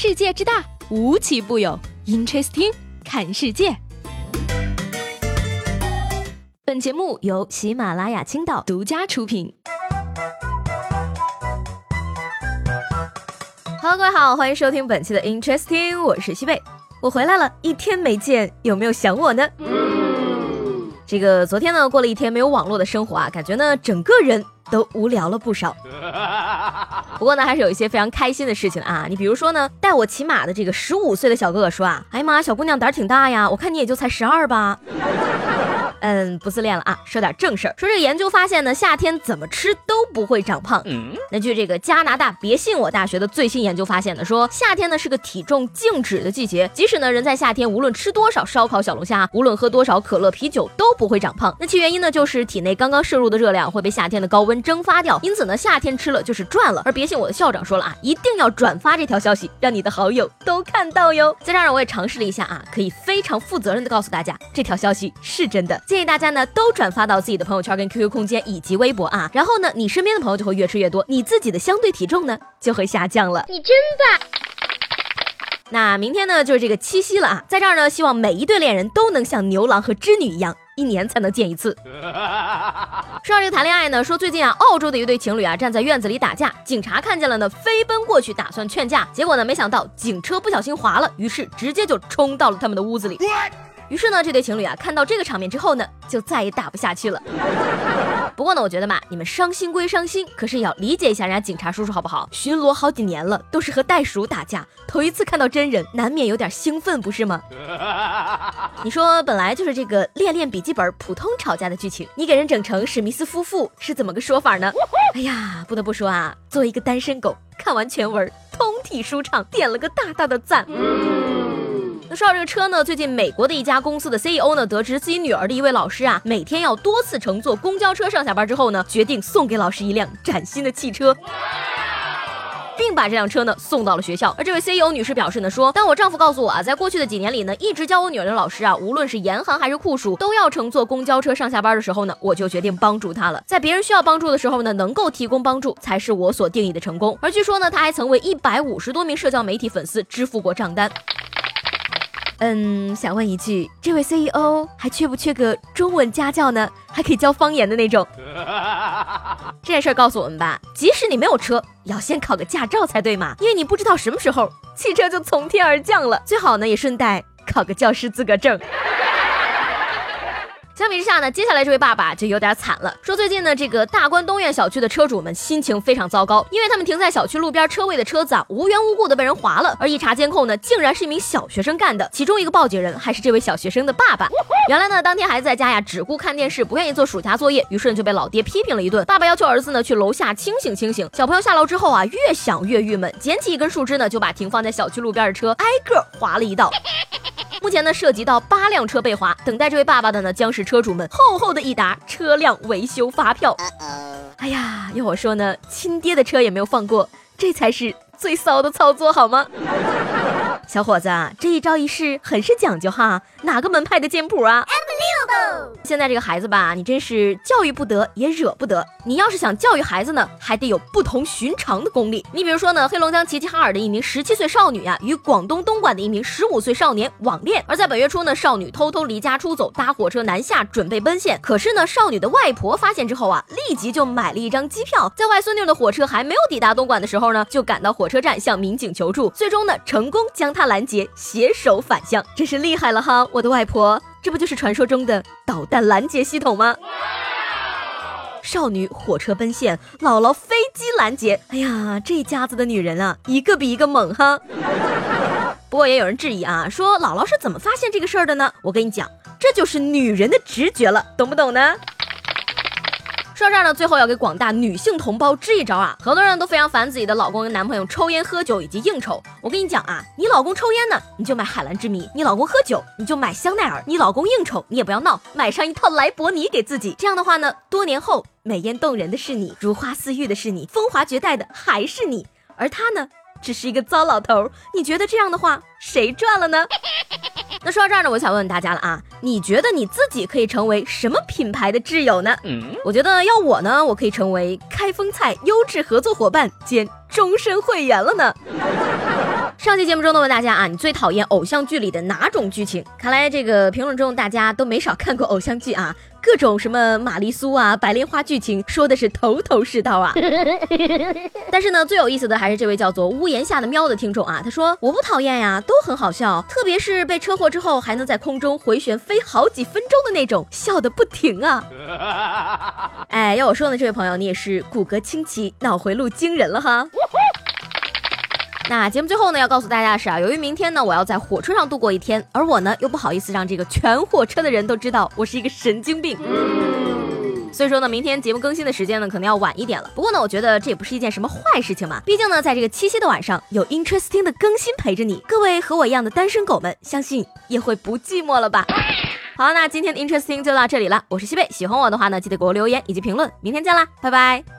世界之大，无奇不有。Interesting，看世界。本节目由喜马拉雅青岛独家出品。Hello，各位好，欢迎收听本期的 Interesting，我是西贝，我回来了，一天没见，有没有想我呢？这个昨天呢，过了一天没有网络的生活啊，感觉呢，整个人都无聊了不少。不过呢，还是有一些非常开心的事情啊。你比如说呢，带我骑马的这个十五岁的小哥哥说啊，哎呀妈，小姑娘胆儿挺大呀，我看你也就才十二吧。嗯，不自恋了啊！说点正事儿，说这个研究发现呢，夏天怎么吃都不会长胖。嗯那据这个加拿大别信我大学的最新研究发现呢，说夏天呢是个体重静止的季节，即使呢人在夏天无论吃多少烧烤小龙虾，无论喝多少可乐啤酒都不会长胖。那其原因呢就是体内刚刚摄入的热量会被夏天的高温蒸发掉，因此呢夏天吃了就是赚了。而别信我的校长说了啊，一定要转发这条消息，让你的好友都看到哟。在这儿我也尝试了一下啊，可以非常负责任的告诉大家，这条消息是真的。建议大家呢都转发到自己的朋友圈、跟 QQ 空间以及微博啊，然后呢，你身边的朋友就会越吃越多，你自己的相对体重呢就会下降了。你真棒！那明天呢就是这个七夕了啊，在这儿呢，希望每一对恋人都能像牛郎和织女一样，一年才能见一次。说到这个谈恋爱呢，说最近啊，澳洲的一对情侣啊站在院子里打架，警察看见了呢，飞奔过去打算劝架，结果呢，没想到警车不小心滑了，于是直接就冲到了他们的屋子里。于是呢，这对情侣啊，看到这个场面之后呢，就再也打不下去了。不过呢，我觉得嘛，你们伤心归伤心，可是也要理解一下人家警察叔叔好不好？巡逻好几年了，都是和袋鼠打架，头一次看到真人，难免有点兴奋，不是吗？你说本来就是这个《恋恋笔记本》普通吵架的剧情，你给人整成史密斯夫妇，是怎么个说法呢？哎呀，不得不说啊，作为一个单身狗，看完全文，通体舒畅，点了个大大的赞。那说到这个车呢，最近美国的一家公司的 CEO 呢，得知自己女儿的一位老师啊，每天要多次乘坐公交车上下班之后呢，决定送给老师一辆崭新的汽车，并把这辆车呢送到了学校。而这位 CEO 女士表示呢，说当我丈夫告诉我啊，在过去的几年里呢，一直教我女儿的老师啊，无论是严寒还是酷暑，都要乘坐公交车上下班的时候呢，我就决定帮助他了。在别人需要帮助的时候呢，能够提供帮助，才是我所定义的成功。而据说呢，他还曾为一百五十多名社交媒体粉丝支付过账单。嗯，想问一句，这位 CEO 还缺不缺个中文家教呢？还可以教方言的那种。这件事告诉我们吧，即使你没有车，要先考个驾照才对嘛，因为你不知道什么时候汽车就从天而降了。最好呢，也顺带考个教师资格证。相比之下呢，接下来这位爸爸就有点惨了。说最近呢，这个大关东苑小区的车主们心情非常糟糕，因为他们停在小区路边车位的车子啊，无缘无故的被人划了。而一查监控呢，竟然是一名小学生干的，其中一个报警人还是这位小学生的爸爸。原来呢，当天孩子在家呀，只顾看电视，不愿意做暑假作业，于是就被老爹批评了一顿。爸爸要求儿子呢去楼下清醒清醒。小朋友下楼之后啊，越想越郁闷，捡起一根树枝呢，就把停放在小区路边的车挨个划了一道。目前呢，涉及到八辆车被划，等待这位爸爸的呢，将是车主们厚厚的一沓车辆维修发票。哎呀，要我说呢，亲爹的车也没有放过，这才是最骚的操作，好吗？小伙子，这一招一式很是讲究哈，哪个门派的剑谱啊？现在这个孩子吧，你真是教育不得也惹不得。你要是想教育孩子呢，还得有不同寻常的功力。你比如说呢，黑龙江齐齐哈尔的一名十七岁少女啊，与广东东莞的一名十五岁少年网恋。而在本月初呢，少女偷偷离家出走，搭火车南下，准备奔现。可是呢，少女的外婆发现之后啊，立即就买了一张机票，在外孙女的火车还没有抵达东莞的时候呢，就赶到火车站向民警求助，最终呢，成功将她拦截，携手返乡。真是厉害了哈，我的外婆。这不就是传说中的导弹拦截系统吗？少女火车奔现，姥姥飞机拦截。哎呀，这家子的女人啊，一个比一个猛哈。不过也有人质疑啊，说姥姥是怎么发现这个事儿的呢？我跟你讲，这就是女人的直觉了，懂不懂呢？说到这儿呢，最后要给广大女性同胞支一招啊！很多人都非常烦自己的老公跟男朋友抽烟、喝酒以及应酬。我跟你讲啊，你老公抽烟呢，你就买海蓝之谜；你老公喝酒，你就买香奈儿；你老公应酬，你也不要闹，买上一套莱博尼给自己。这样的话呢，多年后美艳动人的是你，如花似玉的是你，风华绝代的还是你，而他呢，只是一个糟老头。你觉得这样的话，谁赚了呢？那说到这儿呢，我想问问大家了啊，你觉得你自己可以成为什么品牌的挚友呢？我觉得要我呢，我可以成为开封菜优质合作伙伴兼终身会员了呢。上期节目中呢问大家啊，你最讨厌偶像剧里的哪种剧情？看来这个评论中大家都没少看过偶像剧啊。各种什么玛丽苏啊、白莲花剧情，说的是头头是道啊。但是呢，最有意思的还是这位叫做屋檐下的喵的听众啊，他说我不讨厌呀，都很好笑，特别是被车祸之后还能在空中回旋飞好几分钟的那种，笑的不停啊。哎，要我说呢，这位朋友你也是骨骼清奇，脑回路惊人了哈。那节目最后呢，要告诉大家的是啊，由于明天呢我要在火车上度过一天，而我呢又不好意思让这个全火车的人都知道我是一个神经病，所以说呢，明天节目更新的时间呢可能要晚一点了。不过呢，我觉得这也不是一件什么坏事情嘛，毕竟呢，在这个七夕的晚上有 interesting 的更新陪着你，各位和我一样的单身狗们，相信也会不寂寞了吧。好，那今天的 interesting 就到这里了，我是西贝，喜欢我的话呢，记得给我留言以及评论，明天见啦，拜拜。